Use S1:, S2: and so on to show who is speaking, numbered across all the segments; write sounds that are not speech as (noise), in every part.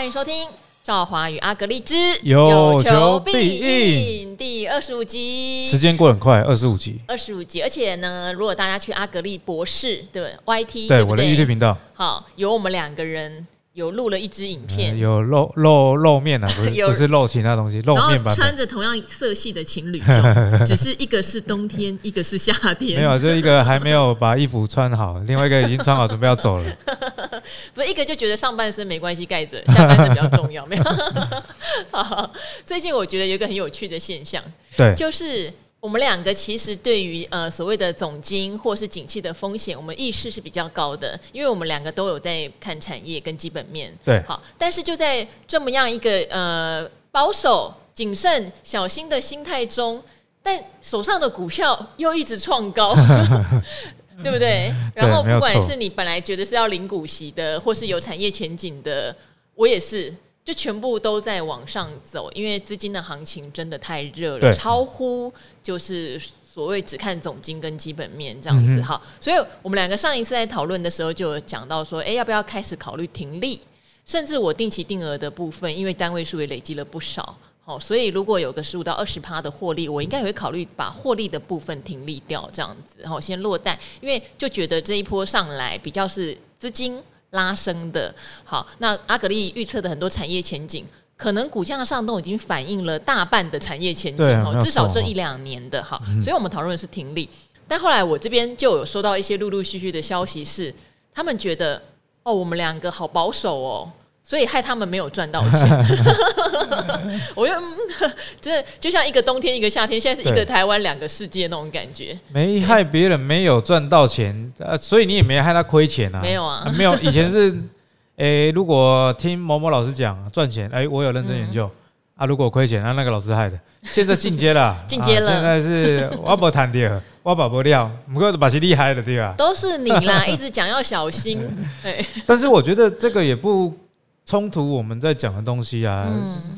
S1: 欢迎收听《赵华与阿格丽之
S2: 有求必应》
S1: 第二十五集。
S2: 时间过很快，二十五集，
S1: 二十五集。而且呢，如果大家去阿格丽博士的 YT，
S2: 对，对我的 YouTube 频道，
S1: 好，有我们两个人。有录了一支影片，
S2: 嗯、有露露露面啊，不是 (laughs) 不是露其他东西，露面版。
S1: 穿着同样色系的情侣装，(laughs) 只是一个是冬天，(laughs) 一个是夏天。
S2: 没有，就一个还没有把衣服穿好，另外一个已经穿好，准备要走了。
S1: 不是一个就觉得上半身没关系，盖着下半身比较重要。没有。好，最近我觉得有一个很有趣的现象，
S2: 对，
S1: 就是。我们两个其实对于呃所谓的总金或是景气的风险，我们意识是比较高的，因为我们两个都有在看产业跟基本面。
S2: 对，
S1: 好，但是就在这么样一个呃保守、谨慎、小心的心态中，但手上的股票又一直创高，(laughs) 对不对？然后不管是你本来觉得是要领股息的，或是有产业前景的，我也是。就全部都在往上走，因为资金的行情真的太热了，超乎就是所谓只看总金跟基本面这样子哈。所以我们两个上一次在讨论的时候就有讲到说，哎，要不要开始考虑停利？甚至我定期定额的部分，因为单位数也累积了不少，好，所以如果有个十五到二十趴的获利，我应该也会考虑把获利的部分停利掉，这样子，然后先落袋，因为就觉得这一波上来比较是资金。拉升的，好，那阿格力预测的很多产业前景，可能股价上都已经反映了大半的产业前景，哦，至少这一两年的哈，所以我们讨论的是停利。但后来我这边就有收到一些陆陆续续的消息，是他们觉得，哦，我们两个好保守哦。所以害他们没有赚到钱，(laughs) 我觉得 (laughs) 真的就像一个冬天一个夏天，现在是一个台湾两个世界那种感觉。
S2: 没害别人没有赚到钱，呃，所以你也没害他亏钱啊。
S1: 没有啊，
S2: 没有。以前是，(laughs) 诶，如果听某某老师讲赚钱，诶，我有认真研究啊。如果亏钱，那那个老师害的。现在进阶了，
S1: 进阶了。
S2: 现在是我不谈的，挖宝不掉，不过把些厉害的对吧？
S1: 都是你啦，一直讲要小心。对，
S2: 但是我觉得这个也不。冲突我们在讲的东西啊，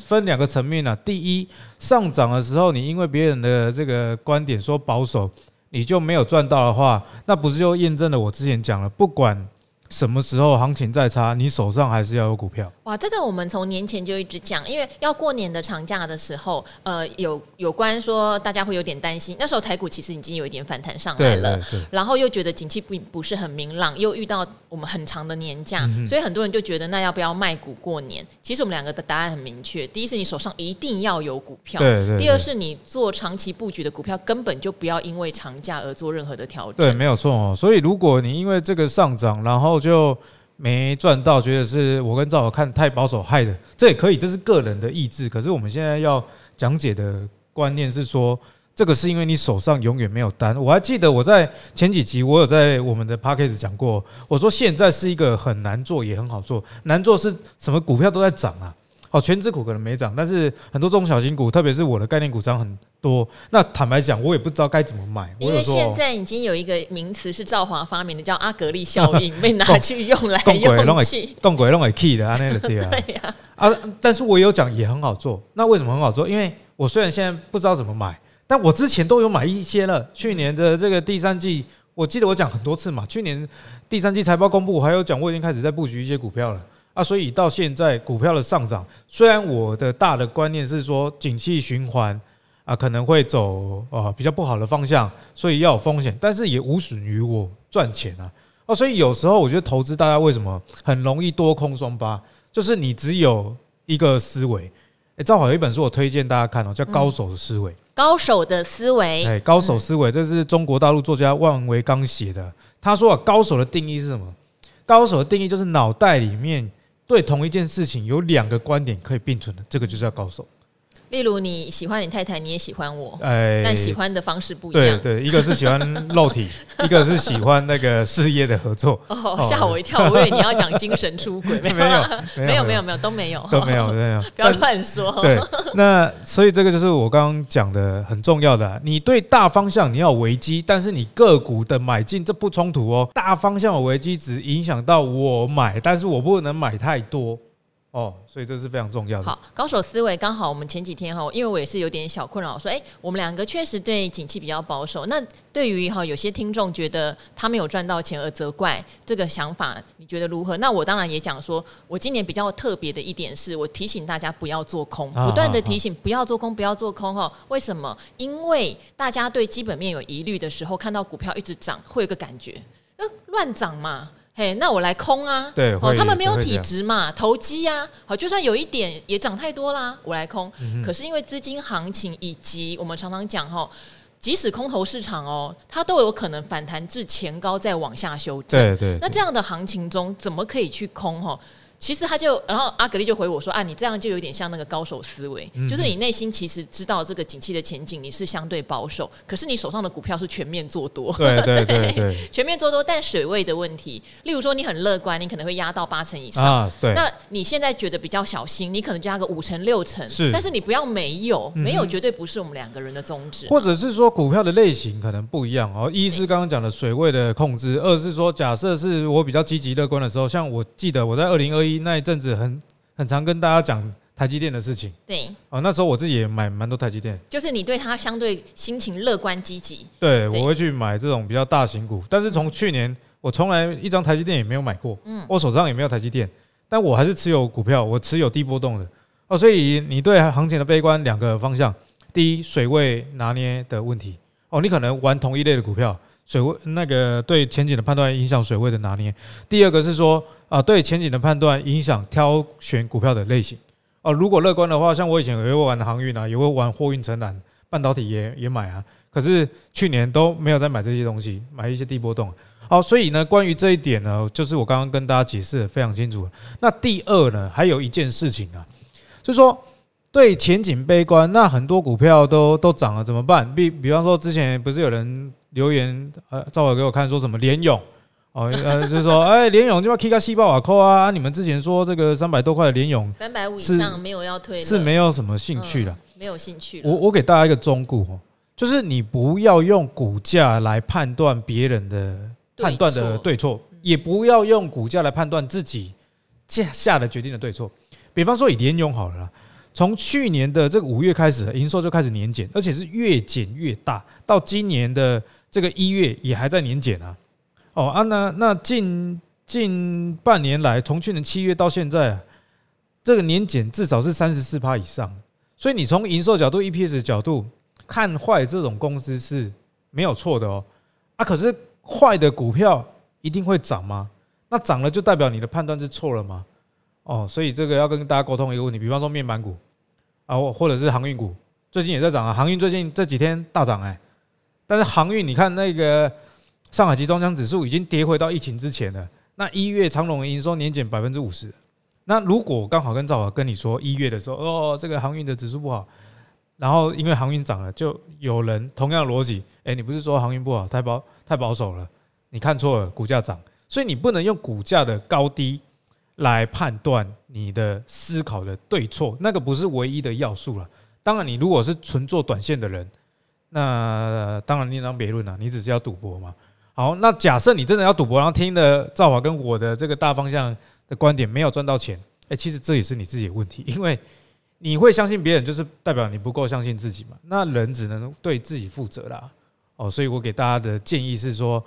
S2: 分两个层面啊。第一，上涨的时候，你因为别人的这个观点说保守，你就没有赚到的话，那不是就验证了我之前讲了，不管。什么时候行情再差，你手上还是要有股票。
S1: 哇，这个我们从年前就一直讲，因为要过年的长假的时候，呃，有有关说大家会有点担心，那时候台股其实已经有一点反弹上来了，然后又觉得景气不不是很明朗，又遇到我们很长的年假，嗯、所以很多人就觉得那要不要卖股过年？其实我们两个的答案很明确，第一是你手上一定要有股票，
S2: 对对对，
S1: 第二是你做长期布局的股票根本就不要因为长假而做任何的调整。
S2: 对，没有错哦。所以如果你因为这个上涨，然后就没赚到，觉得是我跟赵老看太保守害的，这也可以，这是个人的意志。可是我们现在要讲解的观念是说，这个是因为你手上永远没有单。我还记得我在前几集我有在我们的 p a c k a g e 讲过，我说现在是一个很难做也很好做，难做是什么股票都在涨啊。哦，全值股可能没涨，但是很多中小型股，特别是我的概念股涨很多。那坦白讲，我也不知道该怎么买。
S1: 因为现在已经有一个名词是赵华发明的，叫阿格力效应，(laughs) 被拿去用来用去。
S2: 动鬼弄给 key 的啊，那个 (laughs) 对啊。啊，但是我有讲也很好做。那为什么很好做？因为我虽然现在不知道怎么买，但我之前都有买一些了。去年的这个第三季，我记得我讲很多次嘛。去年第三季财报公布，我还有讲我已经开始在布局一些股票了。啊，所以到现在股票的上涨，虽然我的大的观念是说景气循环啊可能会走呃比较不好的方向，所以要有风险，但是也无损于我赚钱啊。哦，所以有时候我觉得投资大家为什么很容易多空双八，就是你只有一个思维。诶，正好有一本书我推荐大家看哦，叫《高手的思维》。
S1: 高手的思维，
S2: 哎，高手思维，这是中国大陆作家万维刚写的。他说啊，高手的定义是什么？高手的定义就是脑袋里面。对同一件事情有两个观点可以并存的，这个就叫高手。
S1: 例如你喜欢你太太，你也喜欢我，哎，但喜欢的方式不一样。
S2: 对对，一个是喜欢肉体，(laughs) 一个是喜欢那个事业的合作。
S1: 哦，吓我一跳，我以为你要讲精神出轨，(laughs) 没有，没有，没有，没有，都没有，
S2: 都没有，没有，(laughs)
S1: 不要乱说。
S2: 对，那所以这个就是我刚刚讲的很重要的啊。你对大方向你要有危机，但是你个股的买进这不冲突哦。大方向有危机只影响到我买，但是我不能买太多。哦，所以这是非常重要的。
S1: 好，高手思维刚好我们前几天哈，因为我也是有点小困扰，说哎，我们两个确实对景气比较保守。那对于哈有些听众觉得他没有赚到钱而责怪这个想法，你觉得如何？那我当然也讲说，我今年比较特别的一点是我提醒大家不要做空，不断的提醒不要做空，不要做空哈。为什么？因为大家对基本面有疑虑的时候，看到股票一直涨，会有个感觉，那乱涨嘛。嘿，那我来空啊！
S2: 对，
S1: 哦，他们没有体质嘛，投机啊，好，就算有一点也涨太多啦，我来空。嗯、可是因为资金行情以及我们常常讲哈，即使空头市场哦，它都有可能反弹至前高再往下修正。
S2: 对对，对。
S1: 那这样的行情中，怎么可以去空哈？其实他就，然后阿格丽就回我说：“啊，你这样就有点像那个高手思维，嗯、就是你内心其实知道这个景气的前景，你是相对保守，可是你手上的股票是全面做多，
S2: 对对对 (laughs)
S1: 全面做多，但水位的问题，例如说你很乐观，你可能会压到八成以上，
S2: 啊，对，
S1: 那你现在觉得比较小心，你可能加个五成六成，
S2: 是，
S1: 但是你不要没有，没有绝对不是我们两个人的宗旨，
S2: 或者是说股票的类型可能不一样哦，一是刚刚讲的水位的控制，二是说假设是我比较积极乐观的时候，像我记得我在二零二一那一阵子很。很常跟大家讲台积电的事情，
S1: 对，
S2: 哦，那时候我自己也买蛮多台积电，
S1: 就是你对它相对心情乐观积极，
S2: 对，我会去买这种比较大型股，但是从去年我从来一张台积电也没有买过，嗯，我手上也没有台积电，但我还是持有股票，我持有低波动的，哦，所以你对行情的悲观两个方向，第一水位拿捏的问题，哦，你可能玩同一类的股票。水位那个对前景的判断影响水位的拿捏。第二个是说啊，对前景的判断影响挑选股票的类型。哦，如果乐观的话，像我以前也会玩航运啊，也会玩货运承揽，半导体也也买啊。可是去年都没有再买这些东西，买一些低波动。好，所以呢，关于这一点呢，就是我刚刚跟大家解释的非常清楚。那第二呢，还有一件事情啊，就是说对前景悲观，那很多股票都都涨了，怎么办？比比方说之前不是有人。留言呃，赵伟给我看说什么联咏哦，呃，(laughs) 就是说，哎，联咏就要 K 个细胞瓦扣啊！你们之前说这个三百多块的联咏，
S1: 三百五以上没有要退，
S2: 是没有什么兴趣了，
S1: 没有兴趣。
S2: 我我给大家一个忠告哦，就是你不要用股价来判断别人的判断的对错，也不要用股价来判断自己下下的决定的对错。比方说以联咏好了。从去年的这个五月开始，营收就开始年减，而且是越减越大。到今年的这个一月也还在年减啊。哦啊，那那近近半年来，从去年七月到现在啊，这个年减至少是三十四趴以上。所以你从营收角度、EPS 的角度看坏这种公司是没有错的哦。啊，可是坏的股票一定会涨吗？那涨了就代表你的判断是错了吗？哦，所以这个要跟大家沟通一个问题，比方说面板股啊，或者是航运股，最近也在涨啊。航运最近这几天大涨哎，但是航运你看那个上海集装箱指数已经跌回到疫情之前了。那一月长荣营收年减百分之五十，那如果刚好跟赵华跟你说一月的时候，哦，这个航运的指数不好，然后因为航运涨了，就有人同样逻辑，哎，你不是说航运不好，太保太保守了，你看错了，股价涨，所以你不能用股价的高低。来判断你的思考的对错，那个不是唯一的要素了。当然，你如果是纯做短线的人，那当然另当别论了。你只是要赌博嘛。好，那假设你真的要赌博，然后听了赵华跟我的这个大方向的观点，没有赚到钱，哎，其实这也是你自己的问题，(laughs) 因为你会相信别人，就是代表你不够相信自己嘛。那人只能对自己负责啦。哦，所以我给大家的建议是说，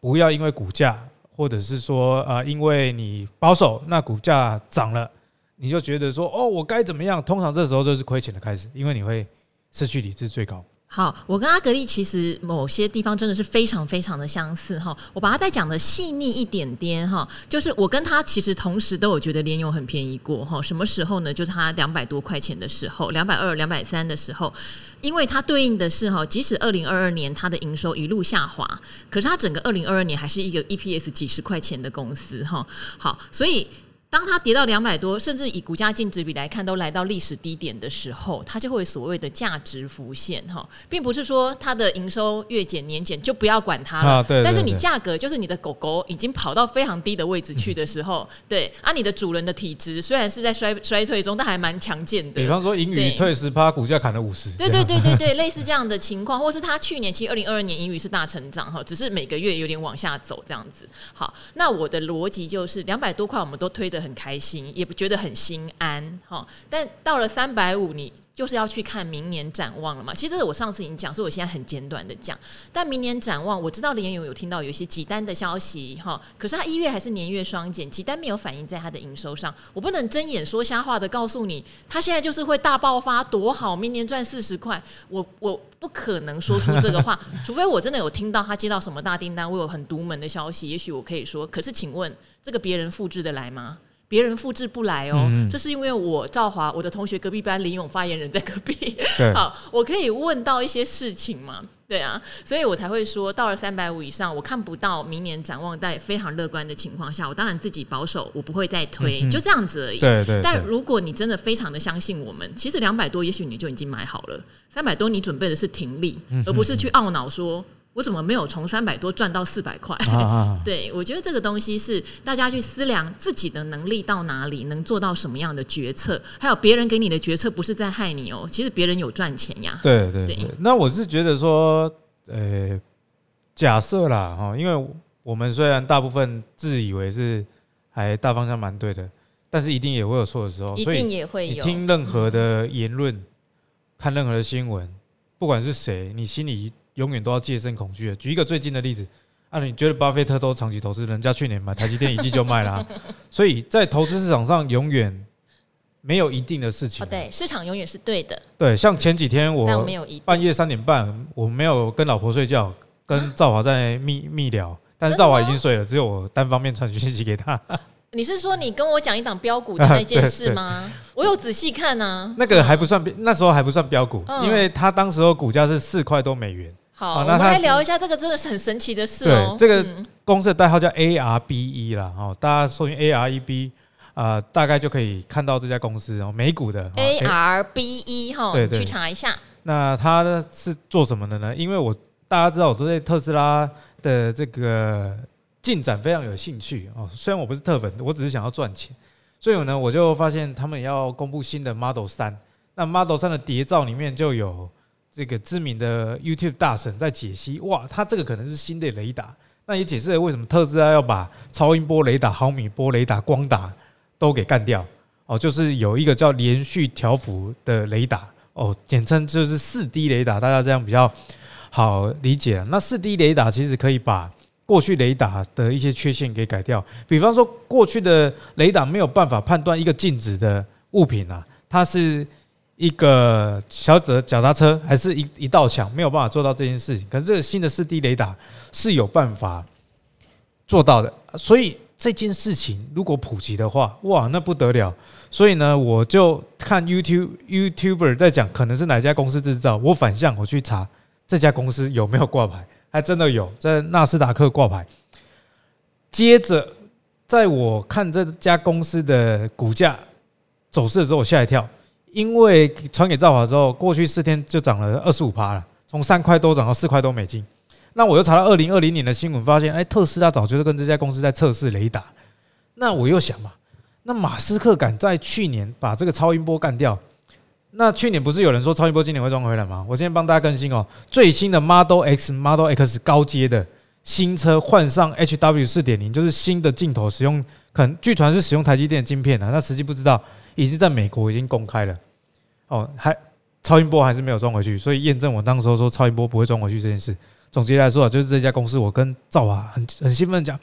S2: 不要因为股价。或者是说啊，因为你保守，那股价涨了，你就觉得说哦，我该怎么样？通常这时候就是亏钱的开始，因为你会失去理智最高。
S1: 好，我跟阿格力其实某些地方真的是非常非常的相似哈。我把它再讲的细腻一点点哈，就是我跟他其实同时都有觉得联用很便宜过哈。什么时候呢？就是它两百多块钱的时候，两百二、两百三的时候，因为它对应的是哈，即使二零二二年它的营收一路下滑，可是它整个二零二二年还是一个 EPS 几十块钱的公司哈。好，所以。当它跌到两百多，甚至以股价净值比来看，都来到历史低点的时候，它就会所谓的价值浮现哈，并不是说它的营收月减年减就不要管它了。但是你价格就是你的狗狗已经跑到非常低的位置去的时候，嗯、对，啊，你的主人的体质虽然是在衰衰退中，但还蛮强健的。
S2: 比方说，盈余退十趴，股价砍了五十。
S1: 对对对对对，(laughs) 类似这样的情况，或是它去年其实二零二二年盈余是大成长哈，只是每个月有点往下走这样子。好，那我的逻辑就是两百多块，我们都推得很开心，也不觉得很心安，哈。但到了三百五，你。就是要去看明年展望了嘛？其实我上次已经讲，所以我现在很简短的讲。但明年展望，我知道联咏有听到有一些集单的消息哈，可是他一月还是年月双减，集单没有反映在他的营收上。我不能睁眼说瞎话的告诉你，他现在就是会大爆发多好，明年赚四十块。我我不可能说出这个话，(laughs) 除非我真的有听到他接到什么大订单，我有很独门的消息，也许我可以说。可是请问，这个别人复制的来吗？别人复制不来哦，嗯、这是因为我赵华，我的同学隔壁班林勇发言人在隔壁，(laughs) 好，我可以问到一些事情嘛，对啊，所以我才会说，到了三百五以上，我看不到明年展望在非常乐观的情况下，我当然自己保守，我不会再推，嗯、就这样子而已。对，对对。但如果你真的非常的相信我们，其实两百多，也许你就已经买好了，三百多你准备的是停利，嗯、而不是去懊恼说。我怎么没有从三百多赚到四百块？啊啊 (laughs) 对，我觉得这个东西是大家去思量自己的能力到哪里，能做到什么样的决策，还有别人给你的决策不是在害你哦，其实别人有赚钱呀。
S2: 对对对，对那我是觉得说，呃，假设啦哈，因为我们虽然大部分自以为是还大方向蛮对的，但是一定也会有错的时候，
S1: 一定也会有。
S2: 听任何的言论，嗯、看任何的新闻，不管是谁，你心里。永远都要戒慎恐惧的。举一个最近的例子，啊，你觉得巴菲特都长期投资，人家去年买台积电一季就卖了，啊，(laughs) 所以在投资市场上永远没有一定的事情。
S1: 对，市场永远是对的。
S2: 对，像前几天我半夜三点半，我没有跟老婆睡觉，跟赵华在密 (laughs) 密聊，但是赵华已经睡了，只有我单方面传讯息给他。(laughs)
S1: 你是说你跟我讲一档标股的那件事吗？我有仔细看啊。
S2: 那个还不算，那时候还不算标股，因为他当时候股价是四块多美元。
S1: 好，那我们来聊一下这个真的是很神奇的事哦。
S2: 对，这个公司的代号叫 ARBE 啦，哦，大家搜寻 AREB 啊，大概就可以看到这家公司哦，美股的
S1: ARBE 哈，对，去查一下。
S2: 那它是做什么的呢？因为我大家知道我对特斯拉的这个。进展非常有兴趣哦，虽然我不是特粉，我只是想要赚钱，所以呢，我就发现他们也要公布新的 Model 三。那 Model 三的谍照里面就有这个知名的 YouTube 大神在解析，哇，它这个可能是新的雷达。那也解释了为什么特斯拉要把超音波雷达、毫米波雷达、光达都给干掉哦，就是有一个叫连续调幅的雷达哦，简称就是四 D 雷达，大家这样比较好理解。那四 D 雷达其实可以把过去雷达的一些缺陷给改掉，比方说过去的雷达没有办法判断一个静止的物品啊，它是一个小的脚踏车还是一一道墙，没有办法做到这件事情。可是这个新的四 D 雷达是有办法做到的，所以这件事情如果普及的话，哇，那不得了。所以呢，我就看 YouTube YouTuber 在讲可能是哪家公司制造，我反向我去查这家公司有没有挂牌。还真的有在纳斯达克挂牌。接着，在我看这家公司的股价走势的时候，我吓一跳，因为传给赵华之后，过去四天就涨了二十五趴了，从三块多涨到四块多美金。那我又查到二零二零年的新闻，发现哎，特斯拉早就是跟这家公司在测试雷达。那我又想嘛，那马斯克敢在去年把这个超音波干掉？那去年不是有人说超音波今年会装回来吗？我今天帮大家更新哦，最新的 Model X、Model X 高阶的新车换上 HW 四点零，就是新的镜头使用，可能据传是使用台积电的晶片啊，那实际不知道，已经在美国已经公开了。哦，还超音波还是没有装回去，所以验证我当时候说超音波不会装回去这件事。总结来说啊，就是这家公司，我跟赵华很很兴奋讲，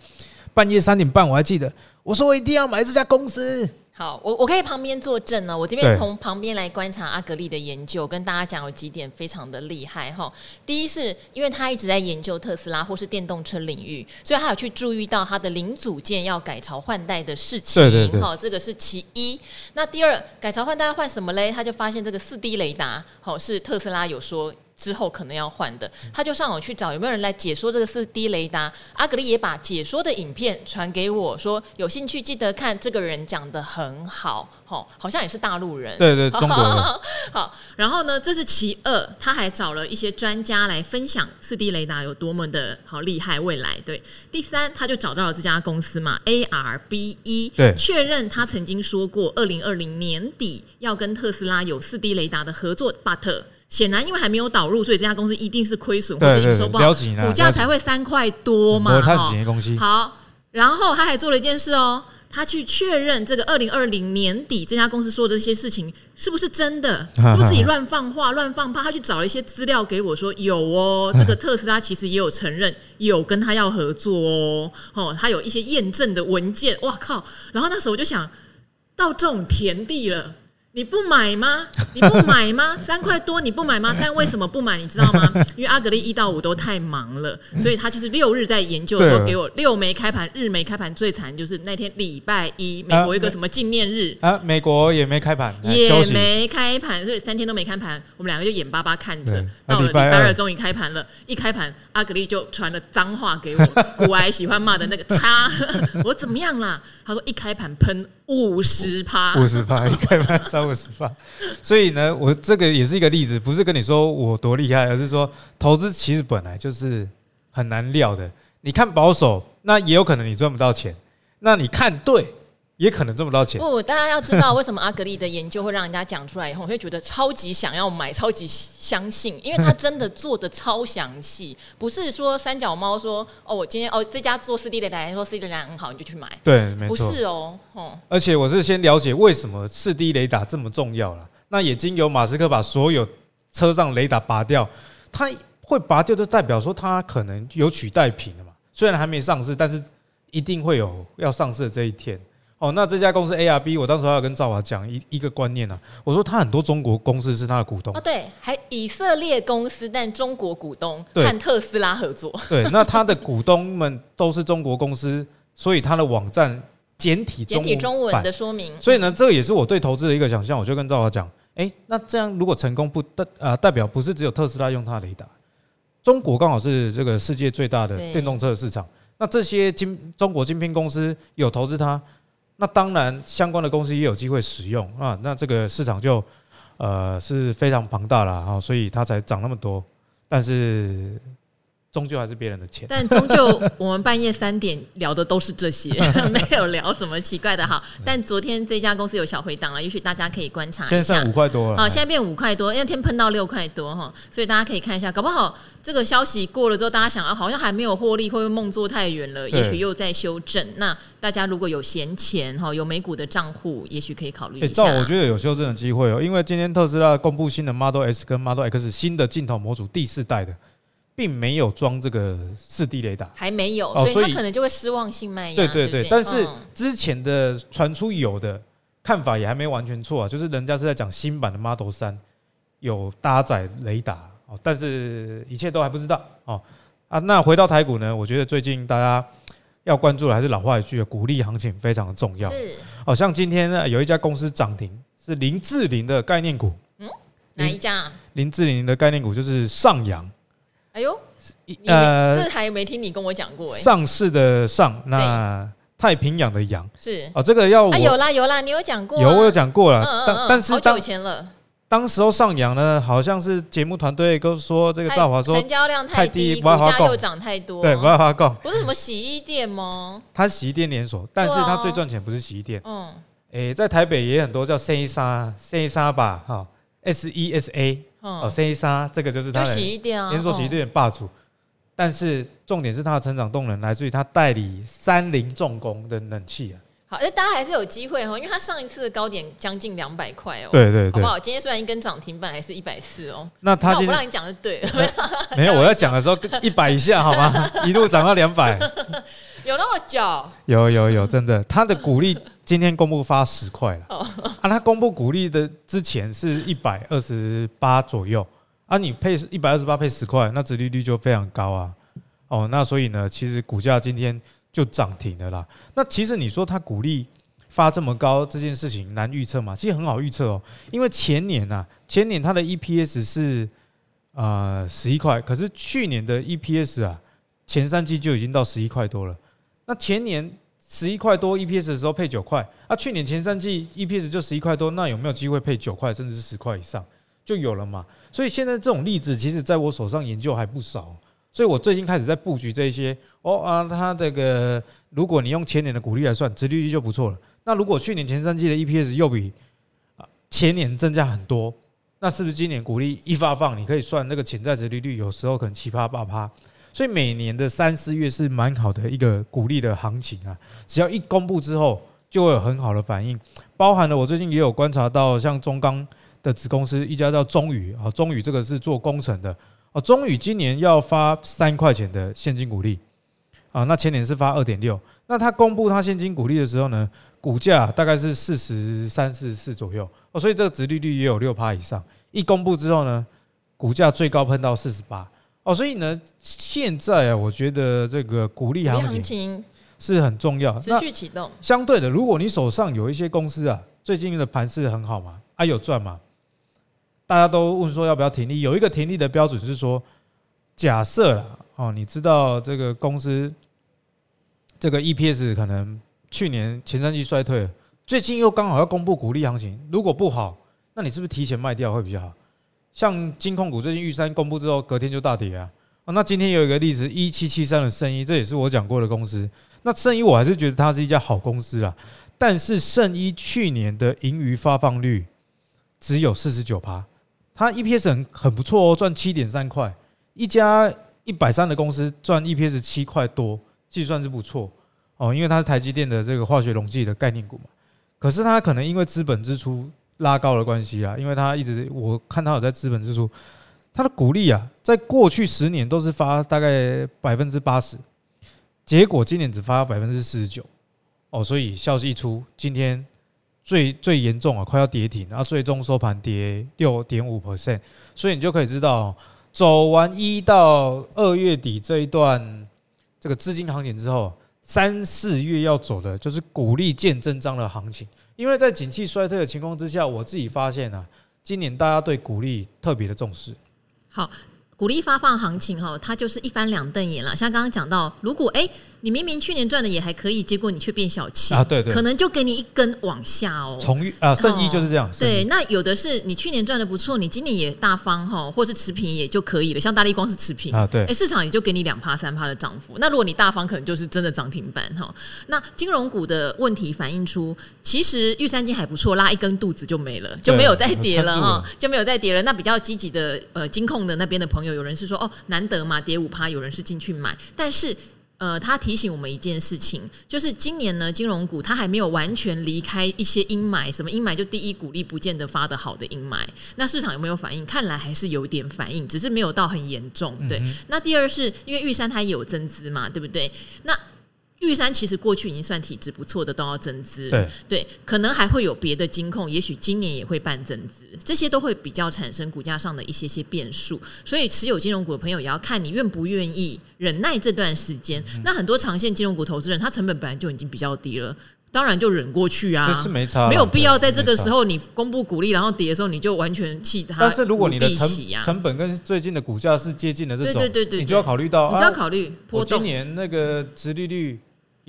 S2: 半夜三点半我还记得，我说我一定要买这家公司。
S1: 好，我我可以旁边作证呢。我这边从旁边来观察阿格力的研究，跟大家讲有几点非常的厉害哈。第一是因为他一直在研究特斯拉或是电动车领域，所以他有去注意到他的零组件要改朝换代的事情。对对对，好，这个是其一。那第二，改朝换代要换什么嘞？他就发现这个四 D 雷达，好，是特斯拉有说。之后可能要换的，他就上网去找有没有人来解说这个四 D 雷达。阿格力也把解说的影片传给我说，有兴趣记得看，这个人讲的很好，吼，好像也是大陆人，
S2: 对对，(laughs) 中国人。
S1: 好，然后呢，这是其二，他还找了一些专家来分享四 D 雷达有多么的好厉害，未来对。第三，他就找到了这家公司嘛，ARBE，对，确认他曾经说过，二零二零年底要跟特斯拉有四 D 雷达的合作，but。显然，因为还没有导入，所以这家公司一定是亏损或者营收不好，股价才会三块多嘛。哈，好，然后他还做了一件事哦，他去确认这个二零二零年底这家公司说的这些事情是不是真的，(laughs) 是不是自己乱放话、乱放炮。他去找了一些资料给我说，有哦，这个特斯拉其实也有承认有跟他要合作哦，哦，他有一些验证的文件。哇靠！然后那时候我就想到这种田地了。你不买吗？你不买吗？(laughs) 三块多你不买吗？但为什么不买？你知道吗？(laughs) 因为阿格力一到五都太忙了，所以他就是六日在研究的时候给我六没开盘，日没开盘，最惨就是那天礼拜一，美国一个什么纪念日
S2: 啊，美国也没开盘，
S1: 也没开盘，所以三天都没开盘，我们两个就眼巴巴看着，到了礼拜二终于开盘了，一开盘阿格力就传了脏话给我，股癌喜欢骂的那个叉，(laughs) 我怎么样啦？他说一开盘喷。五十趴，
S2: 五十趴，一开盘超五十趴，所以呢，我这个也是一个例子，不是跟你说我多厉害，而是说投资其实本来就是很难料的。你看保守，那也有可能你赚不到钱；那你看对。也可能赚不到钱。
S1: 不，大家要知道为什么阿格丽的研究会让人家讲出来以后，我会觉得超级想要买，超级相信，因为他真的做的超详细，不是说三脚猫说哦，我今天哦这家做四 D 雷达，说四 D 雷达很好，你就去买。
S2: 对，没错。
S1: 不是哦，哦
S2: 而且我是先了解为什么四 D 雷达这么重要了。那也经由马斯克把所有车上雷达拔掉，他会拔掉，就代表说他可能有取代品了嘛。虽然还没上市，但是一定会有要上市的这一天。哦，那这家公司 ARB，我当时还要跟赵华讲一一个观念啊，我说他很多中国公司是他的股东
S1: 哦，对，还以色列公司，但中国股东和特斯拉合作，
S2: 对，那他的股东们都是中国公司，所以他的网站简体简
S1: 体中文的说明，
S2: 所以呢，这个也是我对投资的一个想象，我就跟赵华讲，哎，那这样如果成功不代啊代表不是只有特斯拉用它的雷达，中国刚好是这个世界最大的电动车市场，那这些晶中国晶片公司有投资它。那当然，相关的公司也有机会使用啊，那这个市场就呃是非常庞大了啊，所以它才涨那么多，但是。终究还是别人的钱，
S1: 但终究我们半夜三点聊的都是这些，(laughs) 没有聊什么奇怪的哈。但昨天这家公司有小回档了，也许大家可以观察一下。
S2: 现在五块多了，
S1: 啊，现在变五块多，那天喷到六块多哈，所以大家可以看一下，搞不好这个消息过了之后，大家想啊，好像还没有获利，会不会梦做太远了？也许又在修正。那大家如果有闲钱哈，有美股的账户，也许可以考虑一下。
S2: 照我觉得有修正的机会哦，因为今天特斯拉公布新的 Model S 跟 Model X 新的镜头模组第四代的。并没有装这个四 D 雷达，
S1: 还没有，所以他可能就会失望性卖压。
S2: 对对对，但是之前的传出有的看法也还没完全错啊，就是人家是在讲新版的 Model 三有搭载雷达哦，但是一切都还不知道哦啊。那回到台股呢，我觉得最近大家要关注的还是老话一句，股利行情非常的重要。是，好像今天呢有一家公司涨停，是林志玲的概念股。嗯，
S1: 哪一家？
S2: 啊林志玲的概念股就是上扬。
S1: 哎呦，呃，这还没听你跟我讲过哎。
S2: 上市的上，那太平洋的洋。
S1: 是。
S2: 哦，这个要
S1: 有啦有啦，你有讲过，
S2: 有我有讲过了，但但是
S1: 好久以前了。
S2: 当时候上扬呢，好像是节目团队都说这个赵华说
S1: 成交量太低，股价又涨太多，
S2: 对，不要花供，
S1: 不是什么洗衣店吗？(laughs)
S2: 它洗衣店连锁，但是它最赚钱不是洗衣店，嗯，哎，在台北也很多叫 C 沙 C 沙吧，哈，S E S A。哦，C 莎这个就是他的连锁洗衣店霸主，但是重点是它的成长动能来自于它代理三菱重工的冷气啊。
S1: 好，那大家还是有机会哦，因为它上一次的高点将近两百块哦。
S2: 对对对，
S1: 好不好？今天虽然一根涨停板，还是一百四哦。
S2: 那他
S1: 我不让你讲就对了，
S2: 没有，我要讲的时候一百以下好吗？(laughs) 一路涨到两百，
S1: 有那么久？
S2: 有有有，真的，他的股利。今天公布发十块了，啊，他公布股利的之前是一百二十八左右，啊，你配一百二十八配十块，那殖利率就非常高啊，哦，那所以呢，其实股价今天就涨停了啦。那其实你说它股利发这么高这件事情难预测吗？其实很好预测哦，因为前年呐，前年它的 EPS 是呃十一块，可是去年的 EPS 啊，前三季就已经到十一块多了，那前年。十一块多 EPS 的时候配九块，啊，去年前三季 EPS 就十一块多，那有没有机会配九块甚至是十块以上就有了嘛？所以现在这种例子，其实在我手上研究还不少，所以我最近开始在布局这些哦啊，它这个如果你用前年的股利来算，殖利率就不错了。那如果去年前三季的 EPS 又比啊前年增加很多，那是不是今年股利一发放，你可以算那个潜在值利率，有时候可能七趴八趴。所以每年的三四月是蛮好的一个鼓励的行情啊，只要一公布之后，就会有很好的反应。包含了我最近也有观察到，像中钢的子公司一家叫中宇啊，中宇这个是做工程的。哦，中宇今年要发三块钱的现金股利啊，那前年是发二点六，那他公布他现金股利的时候呢，股价大概是四十三、四十四左右。哦，所以这个值利率也有六趴以上。一公布之后呢，股价最高喷到四十八。哦，所以呢，现在啊，我觉得这个鼓励行情是很重要，
S1: 持续启动。
S2: 相对的，如果你手上有一些公司啊，最近的盘势很好嘛，啊有赚嘛，大家都问说要不要停利？有一个停利的标准是说，假设了哦，你知道这个公司这个 EPS 可能去年前三季衰退，最近又刚好要公布鼓励行情，如果不好。那你是不是提前卖掉会比较好？像金控股最近玉山公布之后，隔天就大跌啊。哦，那今天有一个例子，一七七三的圣一，这也是我讲过的公司。那圣一我还是觉得它是一家好公司啊。但是圣一去年的盈余发放率只有四十九趴，它 EPS 很很不错哦，赚七点三块。一家一百三的公司赚 EPS 七块多，计算是不错哦，因为它是台积电的这个化学溶剂的概念股嘛。可是它可能因为资本支出。拉高的关系啊，因为他一直我看他有在资本支出，他的股利啊，在过去十年都是发大概百分之八十，结果今年只发百分之四十九，哦，所以消息一出，今天最最严重啊，快要跌停，然后最终收盘跌六点五 percent，所以你就可以知道，走完一到二月底这一段这个资金行情之后，三四月要走的就是股利见真章的行情。因为在景气衰退的情况之下，我自己发现啊，今年大家对股利特别的重视。
S1: 好，股利发放行情哈，它就是一翻两瞪眼了。像刚刚讲到，如果哎。你明明去年赚的也还可以，结果你却变小气
S2: 啊！对对，
S1: 可能就给你一根往下哦。
S2: 从啊，圣一就是这样。
S1: 对，那有的是你去年赚的不错，你今年也大方哈，或是持平也就可以了。像大立光是持平
S2: 啊，对，
S1: 哎，市场也就给你两趴三趴的涨幅。那如果你大方，可能就是真的涨停板哈。那金融股的问题反映出，其实玉山金还不错，拉一根肚子就没了，就没有再跌了哈，就没有再跌了。那比较积极的呃金控的那边的朋友，有人是说哦难得嘛跌五趴，有人是进去买，但是。呃，他提醒我们一件事情，就是今年呢，金融股它还没有完全离开一些阴霾，什么阴霾？就第一，股利不见得发得好的阴霾。那市场有没有反应？看来还是有点反应，只是没有到很严重。对，嗯、那第二是因为玉山它也有增资嘛，对不对？那玉山其实过去已经算体质不错的，都要增资。
S2: 对
S1: 对，可能还会有别的金控，也许今年也会办增资，这些都会比较产生股价上的一些些变数。所以持有金融股的朋友也要看你愿不愿意忍耐这段时间。嗯、那很多长线金融股投资人，他成本本来就已经比较低了，当然就忍过去啊，
S2: 这是没差，
S1: 没有必要在这个时候你公布股利，然后跌的时候你就完全弃它。
S2: 但是如果你的成成本跟最近的股价是接近的这种，对对对对，你就要考虑到，
S1: 你就要考虑波动。
S2: 今年那个殖利率。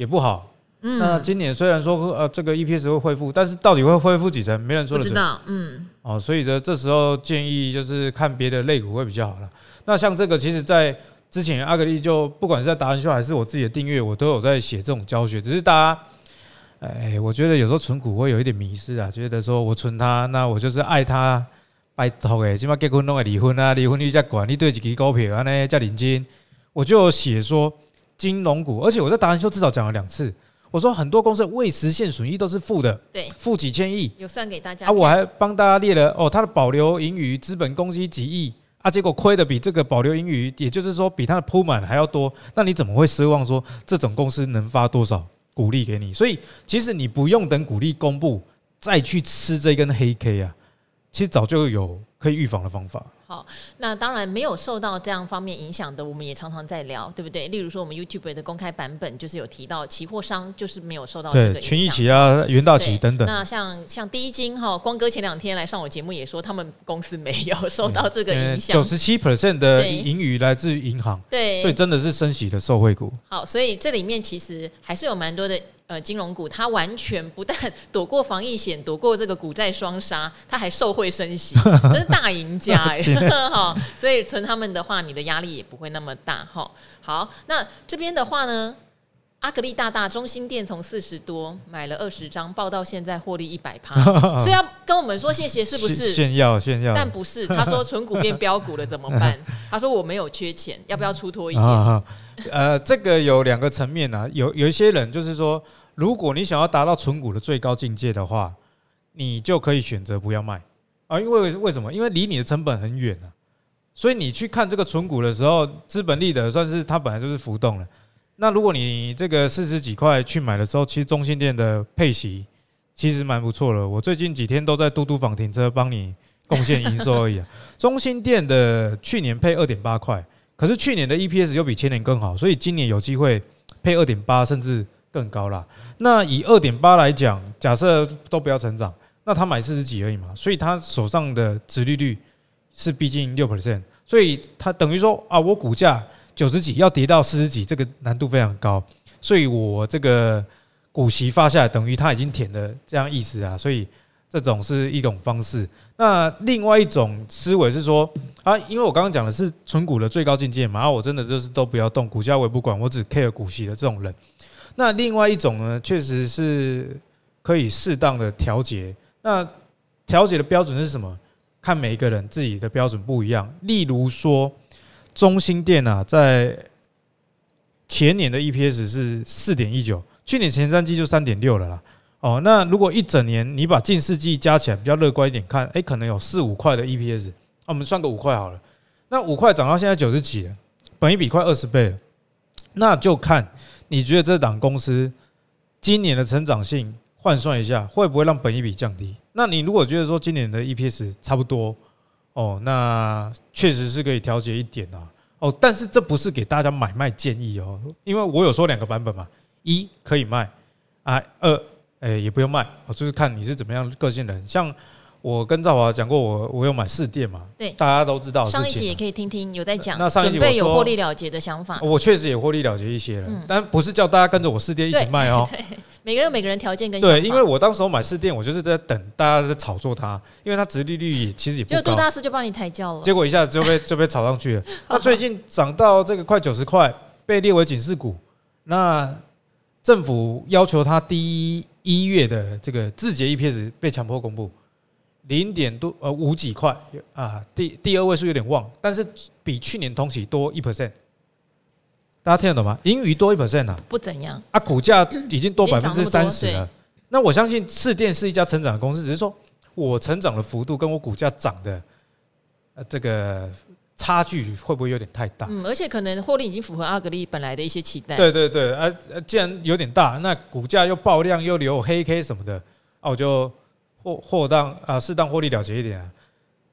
S2: 也不好，嗯，那今年虽然说呃这个 EPS 会恢复，但是到底会恢复几成，没人说得准。
S1: 知道，嗯，
S2: 哦，所以呢这时候建议就是看别的类股会比较好了。那像这个，其实，在之前阿格力就不管是在达人秀还是我自己的订阅，我都有在写这种教学。只是大家，哎，我觉得有时候存股会有一点迷失啊，觉得说我存它，那我就是爱它，拜托哎，起码结婚弄个离婚啊，离婚率再管，你对几支股票啊呢加领金，我就写说。金融股，而且我在达人秀至少讲了两次。我说很多公司未实现损益都是负的，
S1: 对，
S2: 负几千亿，
S1: 有算给大家
S2: 啊。我还帮大家列了哦，它的保留盈余资本公积几亿啊，结果亏的比这个保留盈余，也就是说比它的铺满还要多。那你怎么会奢望说这种公司能发多少股利给你？所以其实你不用等股利公布再去吃这根黑 K 啊，其实早就有可以预防的方法。
S1: 好，那当然没有受到这样方面影响的，我们也常常在聊，对不对？例如说，我们 YouTube 的公开版本就是有提到期货商就是没有受到这个影响，
S2: 群益期啊、元大期等等。
S1: 那像像第一金哈，光哥前两天来上我节目也说，他们公司没有受到这个影响。
S2: 九十七 percent 的盈余来自于银行，
S1: 对，
S2: 所以真的是升息的受惠股。
S1: 好，所以这里面其实还是有蛮多的。呃，金融股它完全不但躲过防疫险，躲过这个股债双杀，它还受惠升息，(laughs) 真是大赢家 (laughs) 哎！(laughs) 哈，所以存他们的话，你的压力也不会那么大哈。好，那这边的话呢，阿格力大大中心店从四十多买了二十张，报到现在获利一百趴，(laughs) 所以要跟我们说谢谢是不是？
S2: 炫耀炫耀，
S1: 但不是，他说纯股变标股了怎么办？(laughs) 他说我没有缺钱，要不要出脱一点？(laughs)
S2: 呃，这个有两个层面啊，有有一些人就是说。如果你想要达到纯股的最高境界的话，你就可以选择不要卖啊，因为为什么？因为离你的成本很远啊，所以你去看这个纯股的时候，资本利得算是它本来就是浮动的。那如果你这个四十几块去买的时候，其实中兴电的配息其实蛮不错了。我最近几天都在嘟嘟房停车帮你贡献营收而已啊。(laughs) 中兴电的去年配二点八块，可是去年的 EPS 又比前年更好，所以今年有机会配二点八甚至更高啦。那以二点八来讲，假设都不要成长。那他买四十几而已嘛，所以他手上的殖利率是逼近六 percent，所以他等于说啊，我股价九十几要跌到四十几，这个难度非常高，所以我这个股息发下来，等于他已经填了这样意思啊，所以这种是一种方式。那另外一种思维是说啊，因为我刚刚讲的是存股的最高境界嘛，啊，我真的就是都不要动，股价我也不管，我只 care 股息的这种人。那另外一种呢，确实是可以适当的调节。那调节的标准是什么？看每一个人自己的标准不一样。例如说，中兴电啊，在前年的 EPS 是四点一九，去年前三季就三点六了啦。哦，那如果一整年你把近四季加起来，比较乐观一点看，哎，可能有四五块的 EPS。我们算个五块好了。那五块涨到现在九十几了，本一比快二十倍了。那就看你觉得这档公司今年的成长性。换算一下，会不会让本一比降低？那你如果觉得说今年的 EPS 差不多哦，那确实是可以调节一点啊。哦，但是这不是给大家买卖建议哦，因为我有说两个版本嘛，一可以卖啊，二诶也不用卖，就是看你是怎么样个性的人，像。我跟赵华讲过，我我有买四店嘛？对，大家都知道。
S1: 上一集也可以听听，有在讲。那上一集有获利了结的想法。
S2: 我确实也获利了结一些了，但不是叫大家跟着我四店一起卖哦。(laughs)
S1: 对，每个人有每个人条件跟
S2: 对，因为我当时候买士电，我就是在等大家在炒作它，因为它殖利率其实也不高。
S1: 就杜大师就帮你抬轿了，
S2: 结果一下子就被 (laughs) 就被炒上去了。(laughs) 那最近涨到这个快九十块，被列为警示股。那政府要求它第一月的这个自结 EPS 被强迫公布。零点多呃五几块啊，第第二位数有点旺，但是比去年同期多一 percent，大家听得懂吗？盈余多一 percent 啊，
S1: 不怎样
S2: 啊，股价已经多百分之三十了。那我相信士电是一家成长的公司，只是说我成长的幅度跟我股价涨的呃这个差距会不会有点太大？
S1: 嗯，而且可能获利已经符合阿格力本来的一些期待。
S2: 对对对，啊，既然有点大，那股价又爆量又留黑 K 什么的，啊，我就。获获当啊，适当获利了结一点啊。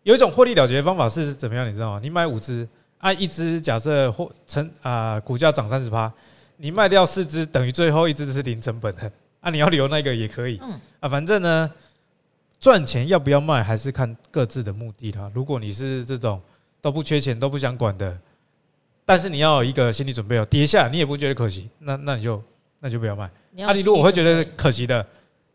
S2: 有一种获利了结的方法是怎么样？你知道吗？你买五只，啊，一只假设或成啊，股价涨三十趴，你卖掉四只，等于最后一只是零成本的。(laughs) 啊，你要留那个也可以。嗯。啊，反正呢，赚钱要不要卖，还是看各自的目的啦。如果你是这种都不缺钱、都不想管的，但是你要有一个心理准备哦，跌下你也不觉得可惜，那那你就那就不要卖。啊，你如果会觉得可惜的。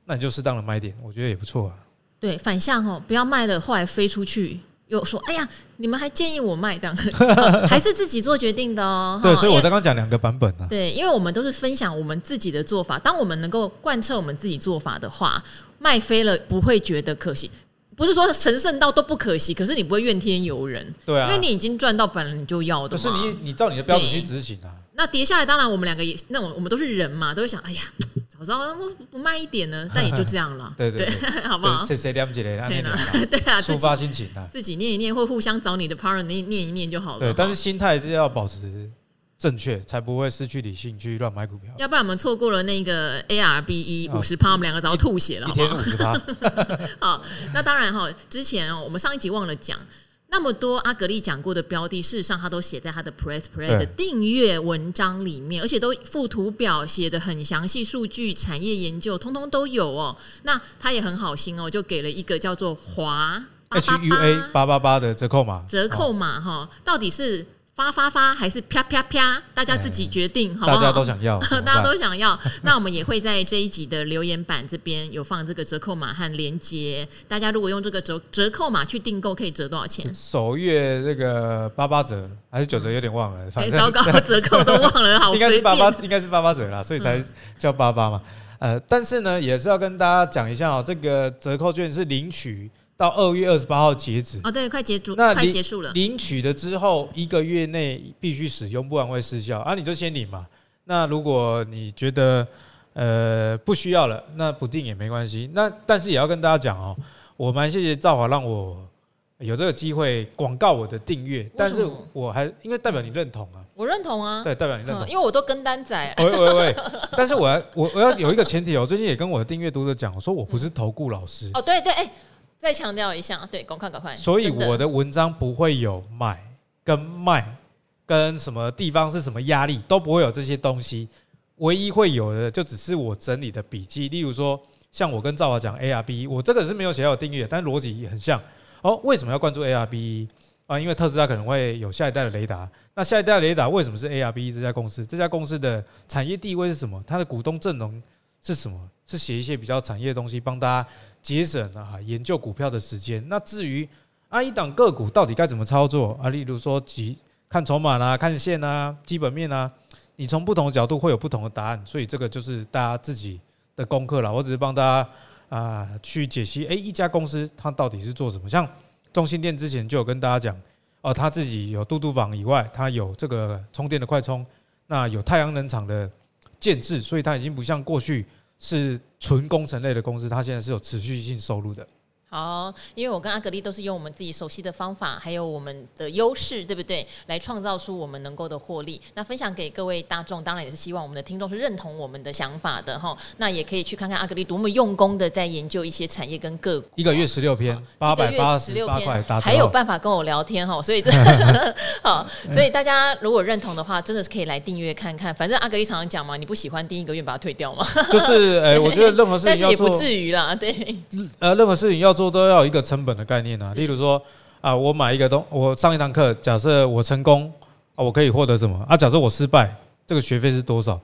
S2: 那你就适当的卖点，我觉得也不错啊。
S1: 对，反向哦，不要卖了，后来飞出去又说：“哎呀，你们还建议我卖这样，(laughs) 还是自己做决定的哦。”
S2: 对，所以我刚刚讲两个版本呢。
S1: 对，因为我们都是分享我们自己的做法。当我们能够贯彻我们自己做法的话，卖飞了不会觉得可惜。不是说神圣到都不可惜，可是你不会怨天尤人。对啊，因为你已经赚到本了，你就要的。
S2: 可是你，你照你的标准去执行啊。
S1: 那跌下来，当然我们两个也，那我我们都是人嘛，都会想：哎呀。我知道不不卖一点呢，(laughs) 但也就这样了。对对，(laughs) 好不好？谢谢两姐的，对啊，
S2: 抒发心情啊，
S1: 自己念一念，或互相找你的 partner 念念一念就好了。
S2: 对，但是心态是要保持正确，才不会失去理性去乱买股票。
S1: 要不然我们错过了那个 ARBE 五十趴，我们两个早要吐血了。
S2: 一天五十趴。
S1: 好，那当然哈，之前我们上一集忘了讲。那么多阿格丽讲过的标的，事实上他都写在他的 Press Play 的订阅文章里面，而且都附图表写的很详细，数据、产业研究通通都有哦。那他也很好心哦，就给了一个叫做华
S2: H U A 八八八的折扣码，
S1: 折扣码哈，到底是？发发发还是啪啪啪？大家自己决定，好不好？
S2: 大家都想要，(laughs)
S1: 大家都想要。那我们也会在这一集的留言板这边有放这个折扣码和链接。大家如果用这个折折扣码去订购，可以折多少钱？(laughs)
S2: 首月这个八八折还是九折？有点忘了。
S1: 哎，糟糕，(laughs) 折扣都忘了，好，
S2: 应该是八八，应该是八八折啦，所以才叫八八嘛。呃，但是呢，也是要跟大家讲一下哦，这个折扣券是领取。到二月二十八号截止
S1: 哦，对，快结束，那快结束了。
S2: 领取了之后一个月内必须使用，不然会失效啊。你就先领嘛。那如果你觉得呃不需要了，那不定也没关系。那但是也要跟大家讲哦，我蛮谢谢赵华让我有这个机会广告我的订阅，但是我还因为代表你认同啊，
S1: 我认同啊，
S2: 对，代表你认同，
S1: 嗯、因为我都跟单仔。
S2: 喂喂喂，(laughs) 但是我要我我要有一个前提，我最近也跟我的订阅读者讲，我说我不是投顾老师。
S1: 哦，对对，哎，再强调一下，对，赶快赶快。
S2: 所以我的文章不会有买跟卖。跟什么地方是什么压力都不会有这些东西，唯一会有的就只是我整理的笔记。例如说，像我跟赵华讲 ARB，我这个是没有写到订阅，但逻辑也很像。哦，为什么要关注 ARB 啊？因为特斯拉可能会有下一代的雷达。那下一代雷达为什么是 ARB 这家公司？这家公司的产业地位是什么？它的股东阵容是什么？是写一些比较产业的东西，帮大家节省啊研究股票的时间。那至于啊一档个股到底该怎么操作啊？例如说几。看筹码啦，看线啊，基本面啊，你从不同的角度会有不同的答案，所以这个就是大家自己的功课了。我只是帮大家啊去解析，诶，一家公司它到底是做什么？像中兴电之前就有跟大家讲，哦，他自己有嘟嘟房以外，它有这个充电的快充，那有太阳能厂的建置，所以它已经不像过去是纯工程类的公司，它现在是有持续性收入的。
S1: 好，因为我跟阿格丽都是用我们自己熟悉的方法，还有我们的优势，对不对？来创造出我们能够的获利。那分享给各位大众，当然也是希望我们的听众是认同我们的想法的哈。那也可以去看看阿格丽多么用功的在研究一些产业跟个股。
S2: 一个月十六篇，八百八十六篇，
S1: 还有办法跟我聊天哈。所以这个 (laughs) (laughs) 好，所以大家如果认同的话，真的是可以来订阅看看。反正阿格丽常常讲嘛，你不喜欢第一个月把它退掉嘛。
S2: 就是哎，我觉得任何事情要做，(laughs) 但是
S1: 也不至于啦，对。
S2: 呃，任何事情要做。都要有一个成本的概念啊，例如说啊，我买一个东，我上一堂课，假设我成功啊，我可以获得什么啊？假设我失败，这个学费是多少？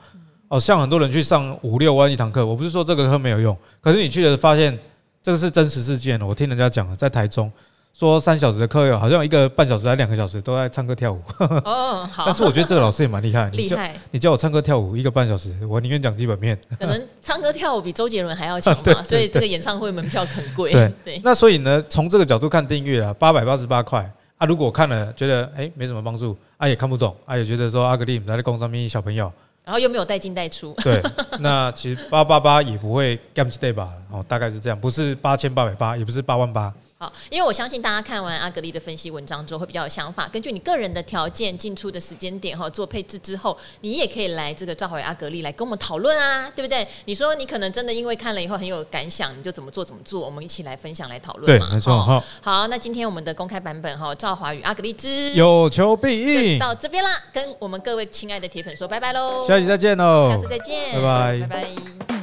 S2: 哦，像很多人去上五六万一堂课，我不是说这个课没有用，可是你去了发现这个是真实事件，我听人家讲了，在台中。说三小时的课有好像一个半小时还两个小时都在唱歌跳舞。(laughs) 哦，好。但是我觉得这个老师也蛮厉害。厉害。你叫我唱歌跳舞一个半小时，我宁愿讲基本面。(laughs) 可能
S1: 唱歌跳舞比周杰伦还要强嘛，(laughs) 所以这个演唱会门票很贵。
S2: 对对。那所以呢，从这个角度看订阅啊，八百八十八块啊，如果看了觉得哎没什么帮助，啊也看不懂，啊也觉得说阿格力在在工上面小朋友，
S1: 然后又没有带进带出。
S2: 对。那其实八八八也不会 game day 吧？哦，大概是这样，不是八千八百八，也不是八万八。
S1: 好，因为我相信大家看完阿格力的分析文章之后会比较有想法。根据你个人的条件、进出的时间点哈，做配置之后，你也可以来这个召回阿格力来跟我们讨论啊，对不对？你说你可能真的因为看了以后很有感想，你就怎么做怎么做，我们一起来分享来讨论嘛。
S2: 对，没错。好，
S1: 好，那今天我们的公开版本哈，赵华与阿格力之
S2: 有求必应
S1: 到这边啦，跟我们各位亲爱的铁粉说拜拜喽，
S2: 下期再见喽，
S1: 下次再见，
S2: 拜拜，
S1: 拜拜。